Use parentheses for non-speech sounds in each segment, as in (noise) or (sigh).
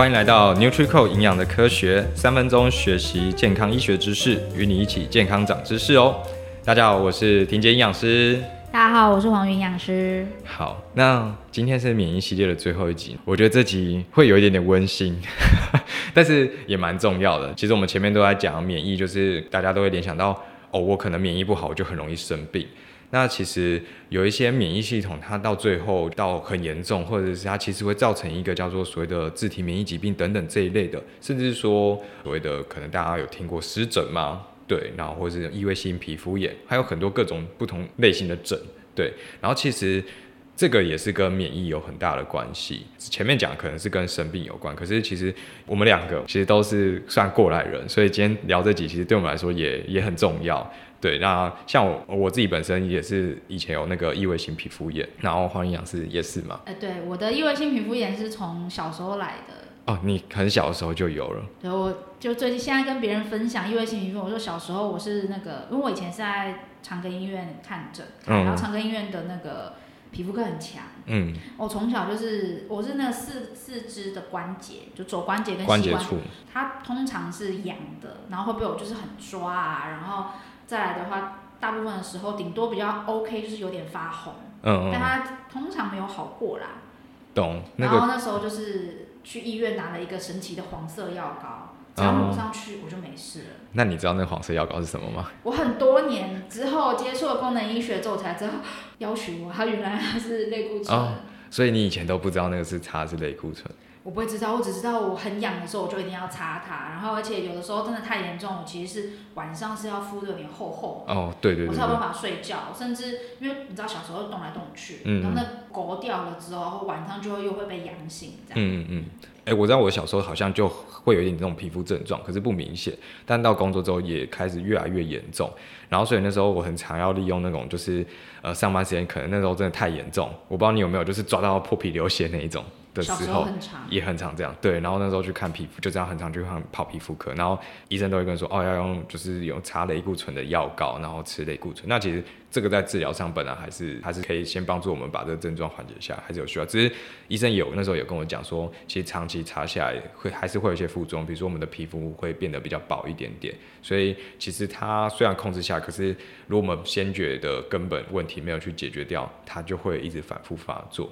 欢迎来到 NutriCore 营养的科学，三分钟学习健康医学知识，与你一起健康长知识哦。大家好，我是婷姐营养师。大家好，我是黄云营养师。好，那今天是免疫系列的最后一集，我觉得这集会有一点点温馨，(laughs) 但是也蛮重要的。其实我们前面都在讲免疫，就是大家都会联想到，哦，我可能免疫不好，我就很容易生病。那其实有一些免疫系统，它到最后到很严重，或者是它其实会造成一个叫做所谓的自体免疫疾病等等这一类的，甚至说所谓的可能大家有听过湿疹吗？对，然后或者是异位性皮肤炎，还有很多各种不同类型的疹，对，然后其实。这个也是跟免疫有很大的关系。前面讲可能是跟生病有关，可是其实我们两个其实都是算过来人，所以今天聊这几其实对我们来说也也很重要。对，那像我我自己本身也是以前有那个异位性皮肤炎，然后黄营养师也是嘛。呃，对，我的异位性皮肤炎是从小时候来的。哦，你很小的时候就有了。对，我就最近现在跟别人分享异位性皮肤，我说小时候我是那个，因为我以前是在长庚医院看诊，然后长庚医院的那个。皮肤科很强，嗯，我从小就是我是那个四四肢的关节，就肘关节跟膝关节，它通常是痒的，然后会被我就是很抓啊，然后再来的话，大部分的时候顶多比较 OK 就是有点发红，嗯，但它通常没有好过啦，懂，然后那时候就是去医院拿了一个神奇的黄色药膏。只要抹上去，我就没事了。那你知道那个黄色药膏是什么吗？我很多年之后接触了功能医学之后才知道，(laughs) 要求我，它原来它是类固醇。哦，所以你以前都不知道那个是擦是类固醇？我不会知道，我只知道我很痒的时候，我就一定要擦它。然后，而且有的时候真的太严重，我其实是晚上是要敷的有点厚厚。哦，对对对，对。我才有办法睡觉，甚至因为你知道小时候动来动去，嗯，然后那狗掉了之后，晚上就会又会被痒醒这样。嗯嗯嗯。哎、欸，我知道我小时候好像就会有一点这种皮肤症状，可是不明显。但到工作之后也开始越来越严重，然后所以那时候我很常要利用那种，就是呃上班时间可能那时候真的太严重，我不知道你有没有，就是抓到破皮流血那一种。的时候也很常这样，对，然后那时候去看皮肤，就这样很常去看跑皮肤科，然后医生都会跟说，哦，要用就是有擦类固醇的药膏，然后吃类固醇。那其实这个在治疗上本来还是还是可以先帮助我们把这个症状缓解下来，还是有需要。只是医生有那时候有跟我讲说，其实长期擦下来会还是会有一些副作用，比如说我们的皮肤会变得比较薄一点点。所以其实它虽然控制下，可是如果我们先觉的根本问题没有去解决掉，它就会一直反复发作。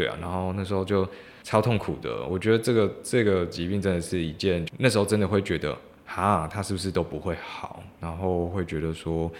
对啊，然后那时候就超痛苦的。我觉得这个这个疾病真的是一件，那时候真的会觉得，哈，他是不是都不会好？然后会觉得说，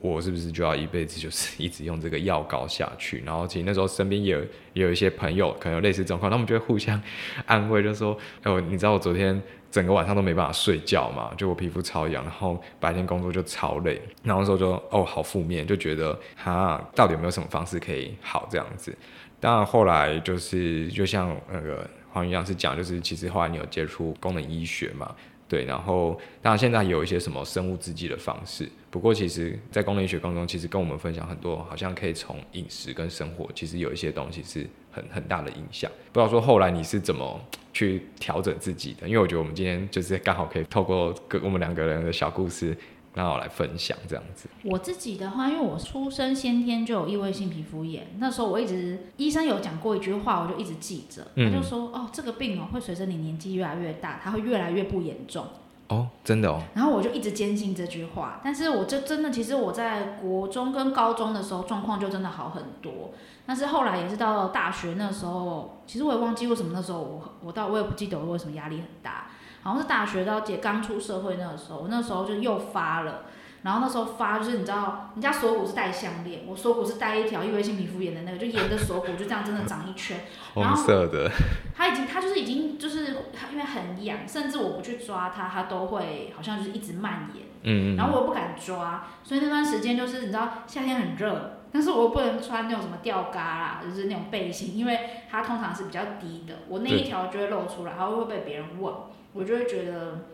我是不是就要一辈子就是 (laughs) 一直用这个药膏下去？然后其实那时候身边也有也有一些朋友可能有类似状况，他们就会互相安慰，就说，哎，你知道我昨天整个晚上都没办法睡觉嘛，就我皮肤超痒，然后白天工作就超累，然后那时候就哦好负面，就觉得哈，到底有没有什么方式可以好这样子？当然，后来就是就像那个黄营养师讲，就是其实后来你有接触功能医学嘛，对，然后当然现在有一些什么生物制剂的方式，不过其实在功能医学当中，其实跟我们分享很多，好像可以从饮食跟生活，其实有一些东西是很很大的影响。不知道说后来你是怎么去调整自己的？因为我觉得我们今天就是刚好可以透过跟我们两个人的小故事。那我来分享这样子。我自己的话，因为我出生先天就有异位性皮肤炎，那时候我一直医生有讲过一句话，我就一直记着，他就说：“哦，这个病哦会随着你年纪越来越大，它会越来越不严重。”哦，真的哦。然后我就一直坚信这句话，但是我就真的，其实我在国中跟高中的时候状况就真的好很多，但是后来也是到了大学那时候，其实我也忘记为什么那时候我我到我也不记得我为什么压力很大。好像是大学到姐刚出社会那个时候，我那时候就又发了，然后那时候发就是你知道，人家锁骨是戴项链，我锁骨是戴一条异位性皮肤炎的那个，就沿着锁骨就这样真的长一圈，(laughs) 红色的。它已经，它就是已经就是因为很痒，甚至我不去抓它，它都会好像就是一直蔓延。嗯，嗯，然后我又不敢抓，所以那段时间就是你知道夏天很热，但是我又不能穿那种什么吊嘎啦，就是那种背心，因为它通常是比较低的，我那一条就会露出来，然后会被别人问。我就会觉得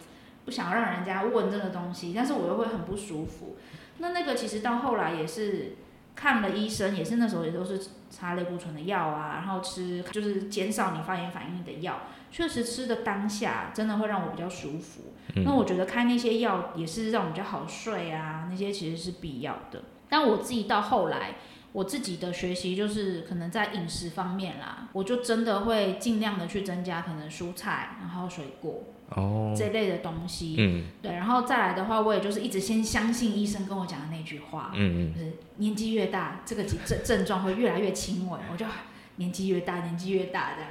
不想让人家问这个东西，但是我又会很不舒服。那那个其实到后来也是看了医生，也是那时候也都是擦类固醇的药啊，然后吃就是减少你发炎反应的药。确实吃的当下真的会让我比较舒服。嗯。那我觉得开那些药也是让我比较好睡啊，那些其实是必要的。但我自己到后来。我自己的学习就是可能在饮食方面啦，我就真的会尽量的去增加可能蔬菜，然后水果哦这类的东西。嗯，对，然后再来的话，我也就是一直先相信医生跟我讲的那句话，嗯嗯，就是年纪越大，这个症症状会越来越轻微。我就年纪越大，年纪越大这样。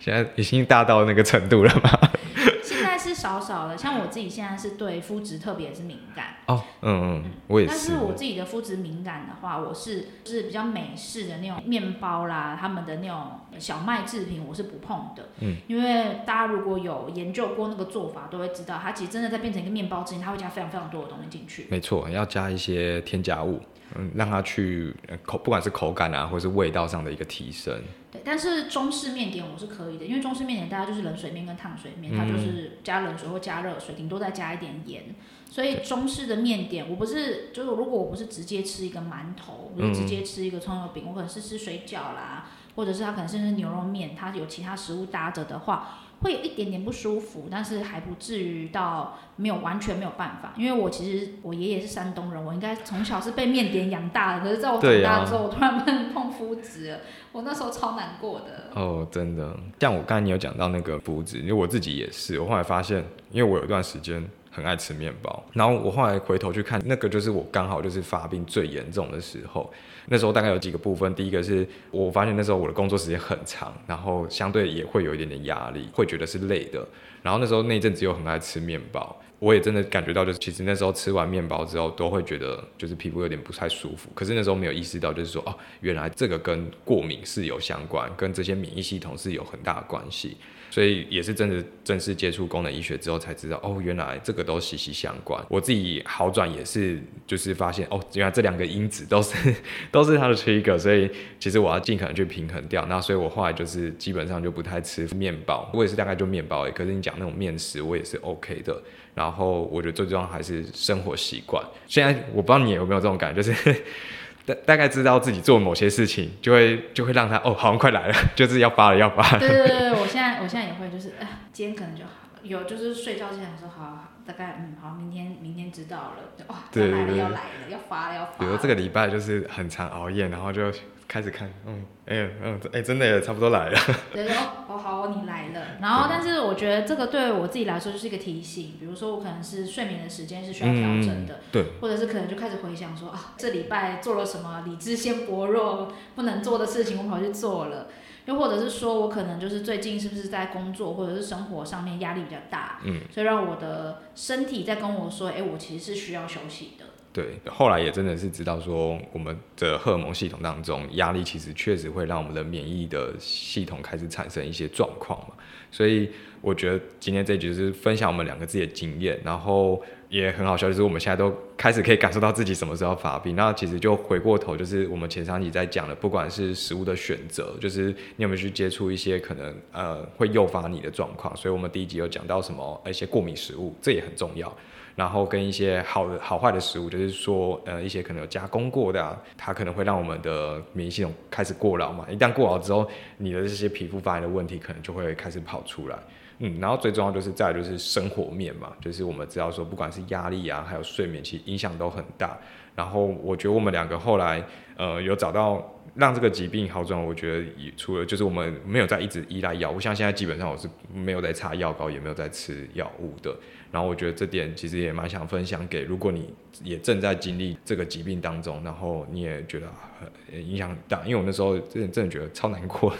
现在已经大到那个程度了吗？(laughs) 现在是少少了，像我自己现在是对肤质特别是敏感哦，嗯嗯，我也是。但是我自己的肤质敏感的话，我是就是比较美式的那种面包啦，他们的那种小麦制品，我是不碰的。嗯，因为大家如果有研究过那个做法，都会知道，它其实真的在变成一个面包之前，它会加非常非常多的东西进去。没错，要加一些添加物。嗯，让它去口，不管是口感啊，或者是味道上的一个提升。对，但是中式面点我是可以的，因为中式面点大家就是冷水面跟烫水面，它就是加冷水或加热水，顶多再加一点盐。所以中式的面点，我不是，就是如果我不是直接吃一个馒头，我就直接吃一个葱油饼，我可能是吃水饺啦，或者是它可能是牛肉面，它有其他食物搭着的话。会有一点点不舒服，但是还不至于到没有完全没有办法。因为我其实我爷爷是山东人，我应该从小是被面点养大的。可是在我长大之后，啊、我突然不能碰麸质了，我那时候超难过的。哦，真的，像我刚才你有讲到那个麸质，因为我自己也是，我后来发现，因为我有一段时间很爱吃面包，然后我后来回头去看，那个就是我刚好就是发病最严重的时候。那时候大概有几个部分，第一个是我发现那时候我的工作时间很长，然后相对也会有一点点压力，会觉得是累的。然后那时候那阵子又很爱吃面包，我也真的感觉到，就是其实那时候吃完面包之后都会觉得就是皮肤有点不太舒服。可是那时候没有意识到，就是说哦，原来这个跟过敏是有相关，跟这些免疫系统是有很大的关系。所以也是真的正式接触功能医学之后才知道，哦，原来这个都息息相关。我自己好转也是，就是发现哦，原来这两个因子都是 (laughs) 都是它的 trigger，所以其实我要尽可能去平衡掉。那所以我后来就是基本上就不太吃面包，我也是大概就面包而已。可是你讲那种面食，我也是 OK 的。然后我觉得最重要还是生活习惯。现在我不知道你有没有这种感觉，就是。(laughs) 大大概知道自己做某些事情，就会就会让他哦，好像快来了，(laughs) 就是要发了，要发了。对对对，我现在我现在也会，就是哎，今天可能就好了，有就是睡觉之前说好，好，大概嗯好，明天明天知道了，就哇，要来了要来了，要发了要发了。比如这个礼拜就是很常熬夜，然后就。开始看，嗯，哎、欸，嗯，哎、欸，真的也差不多来了。(laughs) 对，哦，哦，好，你来了。然后，但是我觉得这个对我自己来说就是一个提醒，比如说我可能是睡眠的时间是需要调整的，嗯，对，或者是可能就开始回想说啊，这礼拜做了什么理智先薄弱不能做的事情，我跑去做了。又或者是说我可能就是最近是不是在工作或者是生活上面压力比较大，嗯，所以让我的身体在跟我说，哎、欸，我其实是需要休息的。对，后来也真的是知道说，我们的荷尔蒙系统当中，压力其实确实会让我们的免疫的系统开始产生一些状况嘛。所以我觉得今天这一集就是分享我们两个自己的经验，然后也很好笑，就是我们现在都开始可以感受到自己什么时候发病。那其实就回过头，就是我们前三集在讲的，不管是食物的选择，就是你有没有去接触一些可能呃会诱发你的状况。所以我们第一集有讲到什么一些过敏食物，这也很重要。然后跟一些好的好坏的食物，就是说，呃，一些可能有加工过的啊，它可能会让我们的免疫系统开始过劳嘛。一旦过劳之后，你的这些皮肤发炎的问题可能就会开始跑出来。嗯，然后最重要就是再就是生活面嘛，就是我们知道说，不管是压力啊，还有睡眠，其实影响都很大。然后我觉得我们两个后来，呃，有找到让这个疾病好转。我觉得也除了就是我们没有再一直依赖药物，像现在基本上我是没有在擦药膏，也没有在吃药物的。然后我觉得这点其实也蛮想分享给，如果你也正在经历这个疾病当中，然后你也觉得很影响很大，因为我那时候真的真的觉得超难过，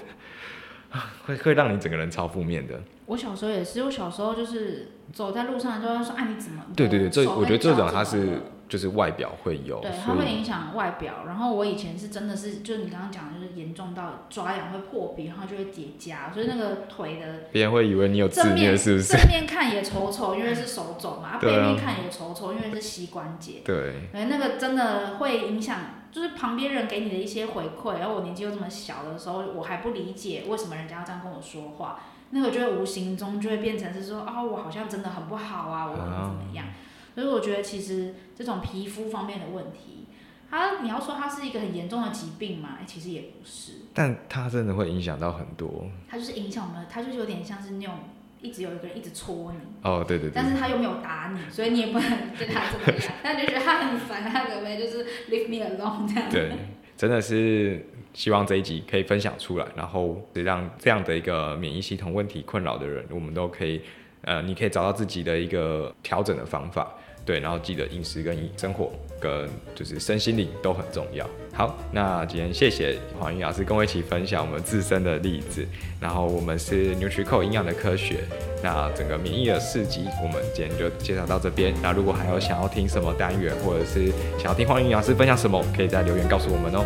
(laughs) 会会让你整个人超负面的。我小时候也是，我小时候就是走在路上就会说，哎、啊，你怎么？对对对，这我觉得这种它是。就是外表会有，对，它会影响外表。然后我以前是真的是，就是你刚刚讲的，就是严重到抓痒会破皮，然后就会结痂，所以那个腿的别人会以为你有自虐，是不是？正面看也丑丑，因为是手肘嘛；背面看也丑丑，因为是膝关节。对，哎，那个真的会影响，就是旁边人给你的一些回馈。然后我年纪又这么小的时候，我还不理解为什么人家要这样跟我说话，那个就会无形中就会变成是说，哦，我好像真的很不好啊，我怎么怎么样。所以我觉得，其实这种皮肤方面的问题，它你要说它是一个很严重的疾病嘛？其实也不是。但它真的会影响到很多。它就是影响我们，它就是有点像是那种一直有一个人一直戳你。哦，对对对。但是他又没有打你，所以你也不能对他怎么样。(laughs) 但你就觉得他很烦，他可不可以就是 leave me alone 这样。对。真的是希望这一集可以分享出来，然后让这样的一个免疫系统问题困扰的人，我们都可以，呃，你可以找到自己的一个调整的方法。对，然后记得饮食跟生活跟就是身心灵都很重要。好，那今天谢谢黄营养师跟我一起分享我们自身的例子。然后我们是 n u t r i c o 营养的科学。那整个免疫的事迹，我们今天就介绍到这边。那如果还有想要听什么单元，或者是想要听黄营养师分享什么，可以在留言告诉我们哦。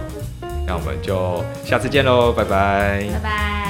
那我们就下次见喽，拜拜。拜拜。